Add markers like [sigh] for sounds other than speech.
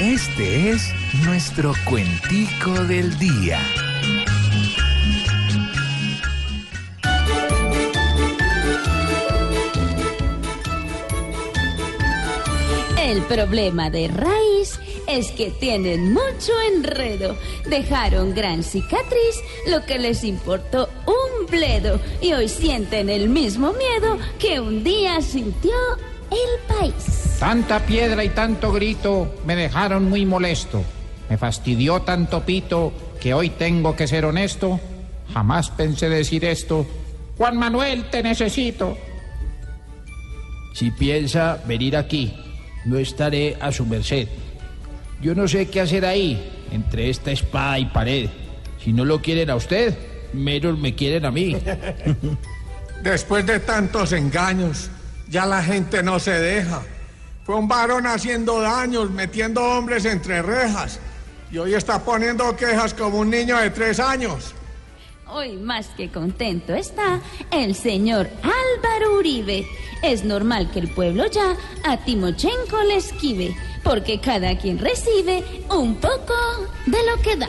Este es nuestro cuentico del día. El problema de raíz es que tienen mucho enredo. Dejaron gran cicatriz, lo que les importó un bledo. Y hoy sienten el mismo miedo que un día sintió el país. Tanta piedra y tanto grito me dejaron muy molesto. Me fastidió tanto pito que hoy tengo que ser honesto. Jamás pensé decir esto. Juan Manuel, te necesito. Si piensa venir aquí, no estaré a su merced. Yo no sé qué hacer ahí, entre esta espada y pared. Si no lo quieren a usted, menos me quieren a mí. [laughs] Después de tantos engaños, ya la gente no se deja. Fue un varón haciendo daños, metiendo hombres entre rejas. Y hoy está poniendo quejas como un niño de tres años. Hoy más que contento está el señor Álvaro Uribe. Es normal que el pueblo ya a Timochenko le esquive, porque cada quien recibe un poco de lo que da.